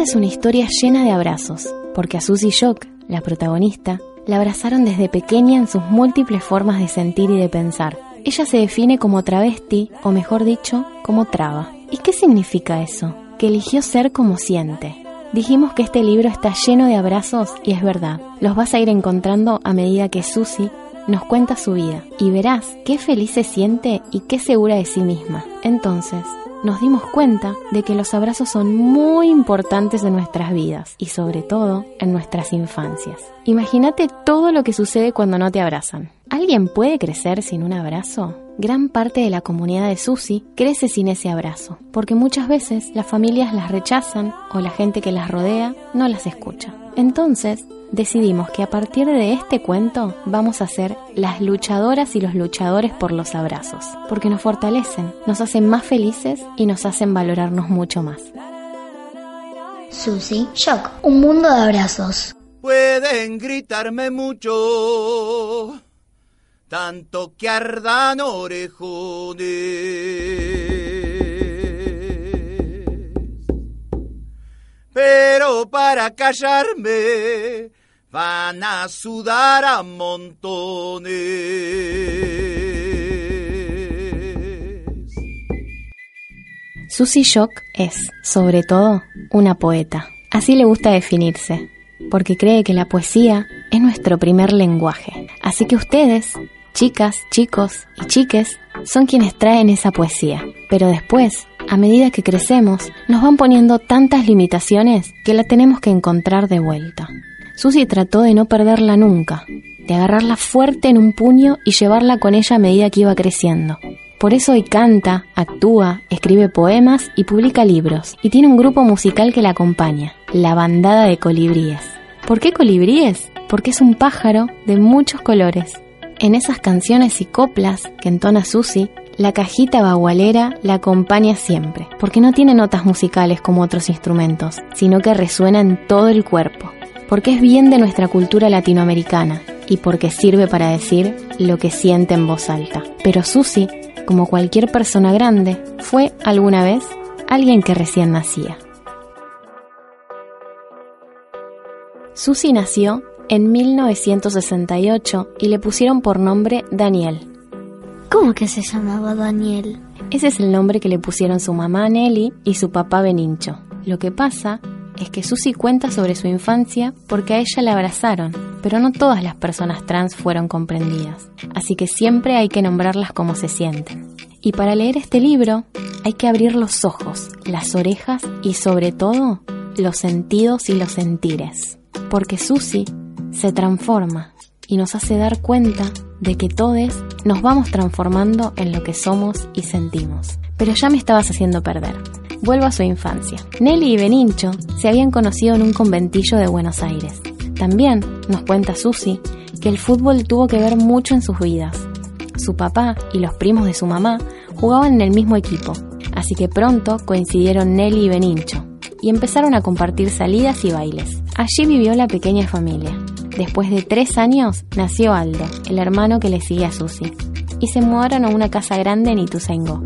Es una historia llena de abrazos, porque a Susie Shock, la protagonista, la abrazaron desde pequeña en sus múltiples formas de sentir y de pensar. Ella se define como travesti, o mejor dicho, como traba. ¿Y qué significa eso? Que eligió ser como siente. Dijimos que este libro está lleno de abrazos y es verdad. Los vas a ir encontrando a medida que Susie nos cuenta su vida y verás qué feliz se siente y qué segura de sí misma. Entonces, nos dimos cuenta de que los abrazos son muy importantes en nuestras vidas y sobre todo en nuestras infancias. Imagínate todo lo que sucede cuando no te abrazan. ¿Alguien puede crecer sin un abrazo? Gran parte de la comunidad de Susi crece sin ese abrazo, porque muchas veces las familias las rechazan o la gente que las rodea no las escucha. Entonces, decidimos que a partir de este cuento vamos a ser las luchadoras y los luchadores por los abrazos, porque nos fortalecen, nos hacen más felices y nos hacen valorarnos mucho más. Susi, Shock, un mundo de abrazos. Pueden gritarme mucho, tanto que ardan orejones. Pero para callarme van a sudar a montones. Susie Shock es, sobre todo, una poeta. Así le gusta definirse, porque cree que la poesía es nuestro primer lenguaje. Así que ustedes, chicas, chicos y chiques, son quienes traen esa poesía. Pero después, a medida que crecemos, nos van poniendo tantas limitaciones que la tenemos que encontrar de vuelta. Susie trató de no perderla nunca, de agarrarla fuerte en un puño y llevarla con ella a medida que iba creciendo. Por eso hoy canta, actúa, escribe poemas y publica libros, y tiene un grupo musical que la acompaña, la Bandada de Colibríes. ¿Por qué colibríes? Porque es un pájaro de muchos colores. En esas canciones y coplas que entona Susie, la cajita bagualera la acompaña siempre, porque no tiene notas musicales como otros instrumentos, sino que resuena en todo el cuerpo porque es bien de nuestra cultura latinoamericana y porque sirve para decir lo que siente en voz alta. Pero Susi, como cualquier persona grande, fue alguna vez alguien que recién nacía. Susi nació en 1968 y le pusieron por nombre Daniel. ¿Cómo que se llamaba Daniel? Ese es el nombre que le pusieron su mamá Nelly y su papá Benincho. Lo que pasa es que Susie cuenta sobre su infancia porque a ella la abrazaron, pero no todas las personas trans fueron comprendidas, así que siempre hay que nombrarlas como se sienten. Y para leer este libro hay que abrir los ojos, las orejas y sobre todo los sentidos y los sentires, porque Susie se transforma y nos hace dar cuenta de que todos nos vamos transformando en lo que somos y sentimos. Pero ya me estabas haciendo perder vuelvo a su infancia. Nelly y Benincho se habían conocido en un conventillo de Buenos Aires. También, nos cuenta Susi, que el fútbol tuvo que ver mucho en sus vidas. Su papá y los primos de su mamá jugaban en el mismo equipo, así que pronto coincidieron Nelly y Benincho y empezaron a compartir salidas y bailes. Allí vivió la pequeña familia. Después de tres años nació Aldo, el hermano que le sigue a Susi, y se mudaron a una casa grande en Ituzaingó.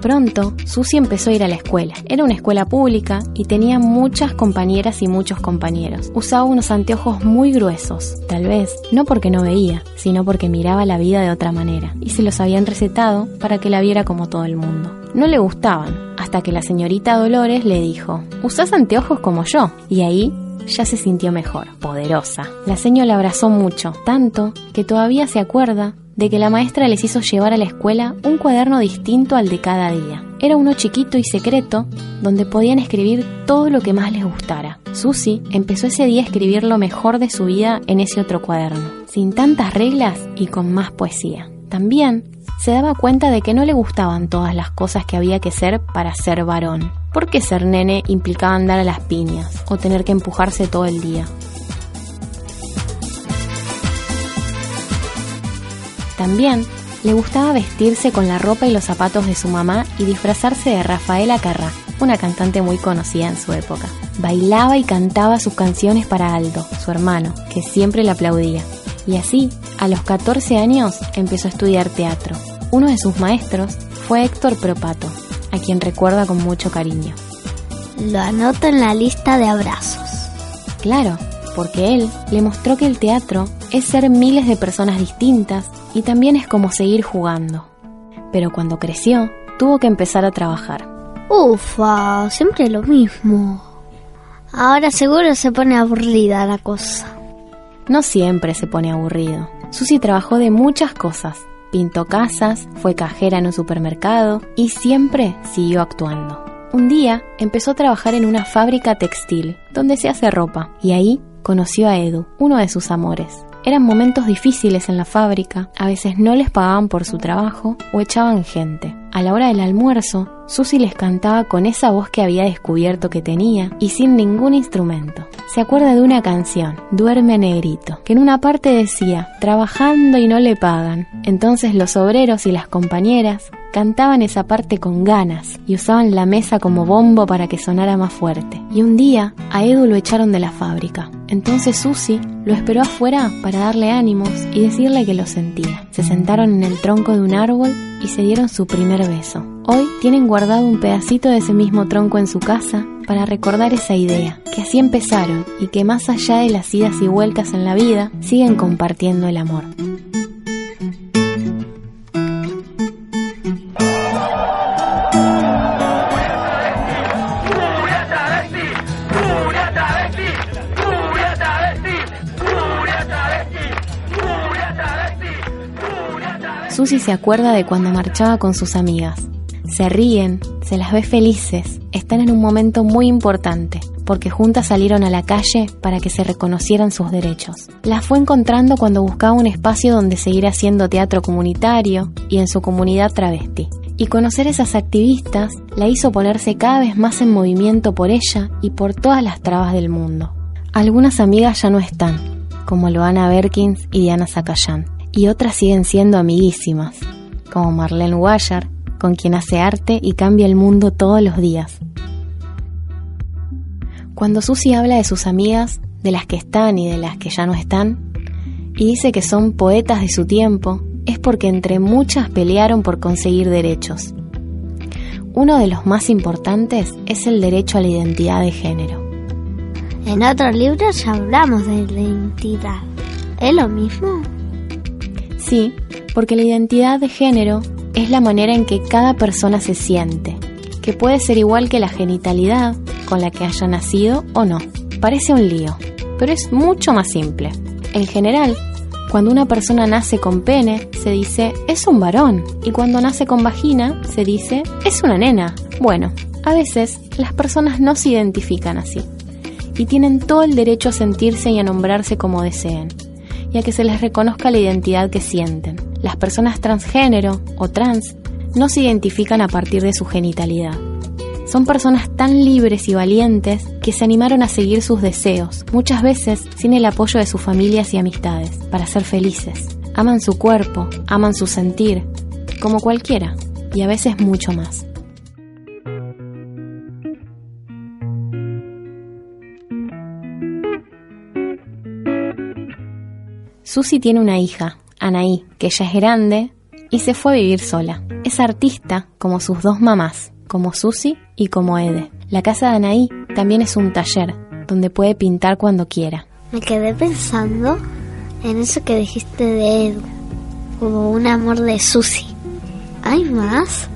Pronto, Susi empezó a ir a la escuela. Era una escuela pública y tenía muchas compañeras y muchos compañeros. Usaba unos anteojos muy gruesos, tal vez no porque no veía, sino porque miraba la vida de otra manera, y se los habían recetado para que la viera como todo el mundo. No le gustaban, hasta que la señorita Dolores le dijo, usás anteojos como yo, y ahí ya se sintió mejor, poderosa. La señora abrazó mucho, tanto que todavía se acuerda de que la maestra les hizo llevar a la escuela un cuaderno distinto al de cada día. Era uno chiquito y secreto donde podían escribir todo lo que más les gustara. Susie empezó ese día a escribir lo mejor de su vida en ese otro cuaderno, sin tantas reglas y con más poesía. También se daba cuenta de que no le gustaban todas las cosas que había que ser para ser varón. Porque ser nene implicaba andar a las piñas o tener que empujarse todo el día. También le gustaba vestirse con la ropa y los zapatos de su mamá y disfrazarse de Rafaela Carrá, una cantante muy conocida en su época. Bailaba y cantaba sus canciones para Aldo, su hermano, que siempre le aplaudía. Y así, a los 14 años, empezó a estudiar teatro. Uno de sus maestros fue Héctor Propato, a quien recuerda con mucho cariño. lo anota en la lista de abrazos. Claro, porque él le mostró que el teatro es ser miles de personas distintas y también es como seguir jugando. Pero cuando creció, tuvo que empezar a trabajar. Ufa, siempre lo mismo. Ahora seguro se pone aburrida la cosa. No siempre se pone aburrido. Susi trabajó de muchas cosas. Pintó casas, fue cajera en un supermercado y siempre siguió actuando. Un día empezó a trabajar en una fábrica textil, donde se hace ropa, y ahí conoció a Edu, uno de sus amores. Eran momentos difíciles en la fábrica, a veces no les pagaban por su trabajo o echaban gente. A la hora del almuerzo, Susi les cantaba con esa voz que había descubierto que tenía y sin ningún instrumento. Se acuerda de una canción, Duerme Negrito, que en una parte decía, trabajando y no le pagan. Entonces los obreros y las compañeras cantaban esa parte con ganas y usaban la mesa como bombo para que sonara más fuerte. Y un día a Edu lo echaron de la fábrica. Entonces Susi lo esperó afuera para darle ánimos y decirle que lo sentía. Se sentaron en el tronco de un árbol y se dieron su primer beso. Hoy tienen guardado un pedacito de ese mismo tronco en su casa para recordar esa idea, que así empezaron y que más allá de las idas y vueltas en la vida, siguen compartiendo el amor. Susi se acuerda de cuando marchaba con sus amigas. Se ríen, se las ve felices, están en un momento muy importante, porque juntas salieron a la calle para que se reconocieran sus derechos. Las fue encontrando cuando buscaba un espacio donde seguir haciendo teatro comunitario y en su comunidad travesti. Y conocer esas activistas la hizo ponerse cada vez más en movimiento por ella y por todas las trabas del mundo. Algunas amigas ya no están, como Loana Berkins y Diana Zacayán y otras siguen siendo amiguísimas, como Marlene Guayar, con quien hace arte y cambia el mundo todos los días. Cuando Susi habla de sus amigas, de las que están y de las que ya no están, y dice que son poetas de su tiempo, es porque entre muchas pelearon por conseguir derechos. Uno de los más importantes es el derecho a la identidad de género. En otros libros ya hablamos de la identidad. ¿Es lo mismo? Sí, porque la identidad de género es la manera en que cada persona se siente, que puede ser igual que la genitalidad con la que haya nacido o no. Parece un lío, pero es mucho más simple. En general, cuando una persona nace con pene, se dice es un varón, y cuando nace con vagina, se dice es una nena. Bueno, a veces las personas no se identifican así, y tienen todo el derecho a sentirse y a nombrarse como deseen y a que se les reconozca la identidad que sienten. Las personas transgénero o trans no se identifican a partir de su genitalidad. Son personas tan libres y valientes que se animaron a seguir sus deseos, muchas veces sin el apoyo de sus familias y amistades, para ser felices. Aman su cuerpo, aman su sentir, como cualquiera, y a veces mucho más. Susi tiene una hija, Anaí, que ya es grande y se fue a vivir sola. Es artista como sus dos mamás, como Susi y como Ede. La casa de Anaí también es un taller donde puede pintar cuando quiera. Me quedé pensando en eso que dijiste de Edu, como un amor de Susi. ¿Hay más?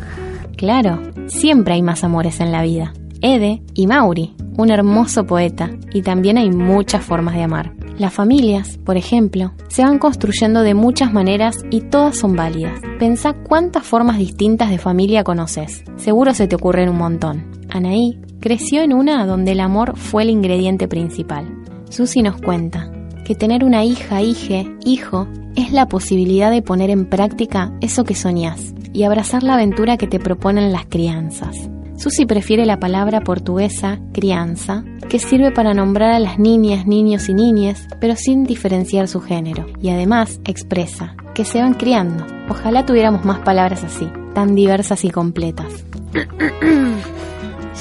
Claro, siempre hay más amores en la vida. Ede y Mauri, un hermoso poeta, y también hay muchas formas de amar. Las familias, por ejemplo, se van construyendo de muchas maneras y todas son válidas. Pensá cuántas formas distintas de familia conoces. Seguro se te ocurren un montón. Anaí creció en una donde el amor fue el ingrediente principal. Susi nos cuenta que tener una hija, hije, hijo, es la posibilidad de poner en práctica eso que soñás y abrazar la aventura que te proponen las crianzas. Susi prefiere la palabra portuguesa crianza, que sirve para nombrar a las niñas, niños y niñas, pero sin diferenciar su género. Y además expresa que se van criando. Ojalá tuviéramos más palabras así, tan diversas y completas.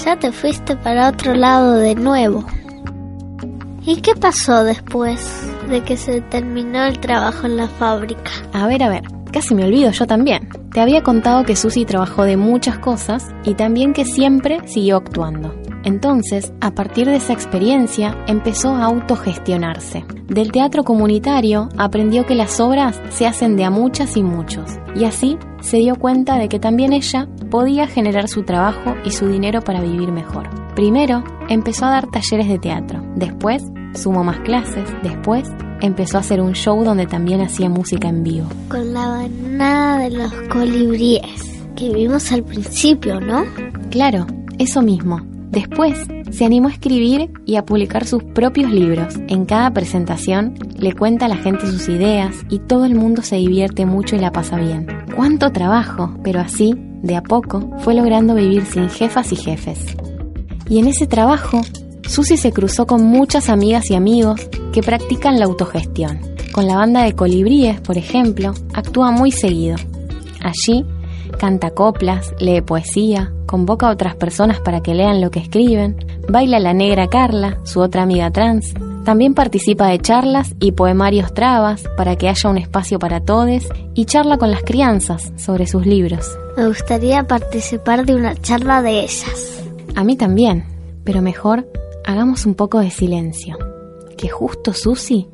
ya te fuiste para otro lado de nuevo. ¿Y qué pasó después de que se terminó el trabajo en la fábrica? A ver, a ver, casi me olvido yo también. Te había contado que Susi trabajó de muchas cosas y también que siempre siguió actuando. Entonces, a partir de esa experiencia, empezó a autogestionarse. Del teatro comunitario aprendió que las obras se hacen de a muchas y muchos, y así se dio cuenta de que también ella podía generar su trabajo y su dinero para vivir mejor. Primero, empezó a dar talleres de teatro, después sumó más clases, después empezó a hacer un show donde también hacía música en vivo. Con la banada de los colibríes que vimos al principio, ¿no? Claro, eso mismo. Después se animó a escribir y a publicar sus propios libros. En cada presentación le cuenta a la gente sus ideas y todo el mundo se divierte mucho y la pasa bien. ¡Cuánto trabajo! Pero así, de a poco, fue logrando vivir sin jefas y jefes. Y en ese trabajo, Susi se cruzó con muchas amigas y amigos que practican la autogestión. Con la banda de colibríes, por ejemplo, actúa muy seguido. Allí canta coplas, lee poesía, convoca a otras personas para que lean lo que escriben, baila la negra Carla, su otra amiga trans, también participa de charlas y poemarios trabas para que haya un espacio para todos y charla con las crianzas sobre sus libros. Me gustaría participar de una charla de ellas. A mí también, pero mejor hagamos un poco de silencio, que justo Susi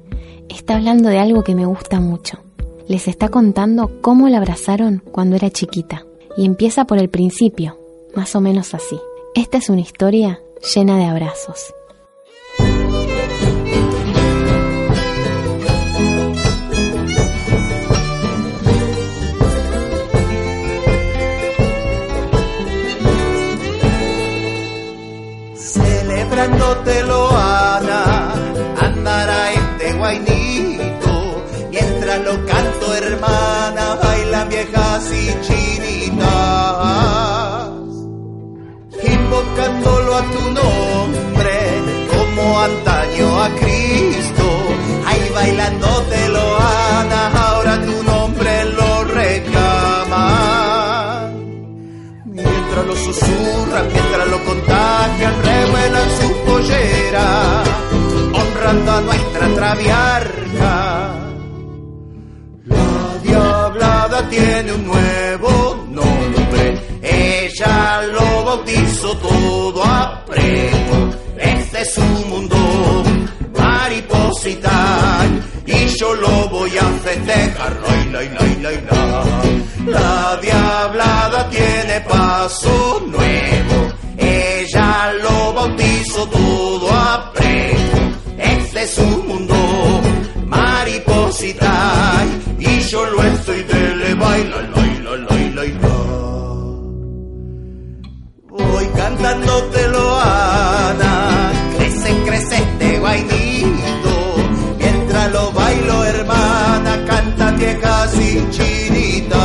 está hablando de algo que me gusta mucho les está contando cómo la abrazaron cuando era chiquita. Y empieza por el principio, más o menos así. Esta es una historia llena de abrazos. Celebrándotelo, Ana, andará este guainito, mientras lo canto, hermana, bailan viejas y chinitas, invocándolo a tu nombre, como antaño a Cristo, ahí bailándote Ana, ahora tu nombre lo reclama. Mientras lo susurran, mientras lo contagian, traviarca. La diablada tiene un nuevo nombre, ella lo bautizó todo a prego. Este es su mundo, mariposita, y yo lo voy a festejar. La. La diablada tiene paso nuevo, ella lo bautizó todo a prego. Este es su Voy cantándotelo, Ana, crece, crece este guainito, mientras lo bailo, hermana, cantan viejas y chinitas,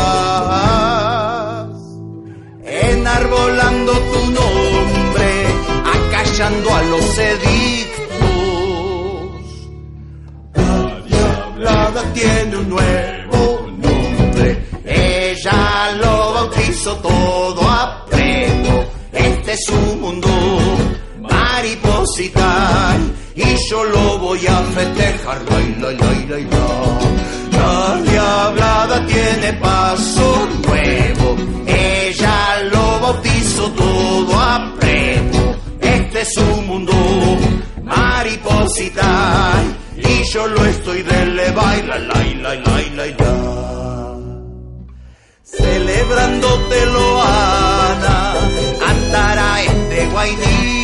enarbolando tu nombre, acallando a los edictos. La diablada tiene un nuevo Este es su mundo, mariposita, y yo lo voy a festejar. Lai, lai, lai, la. La diablada tiene paso nuevo, ella lo bautizó todo a prego. Este es su mundo, mariposita, y yo lo estoy de le baila, lai, lai, lai, lai, la. Celebrándotelo, Ana, andará este guainí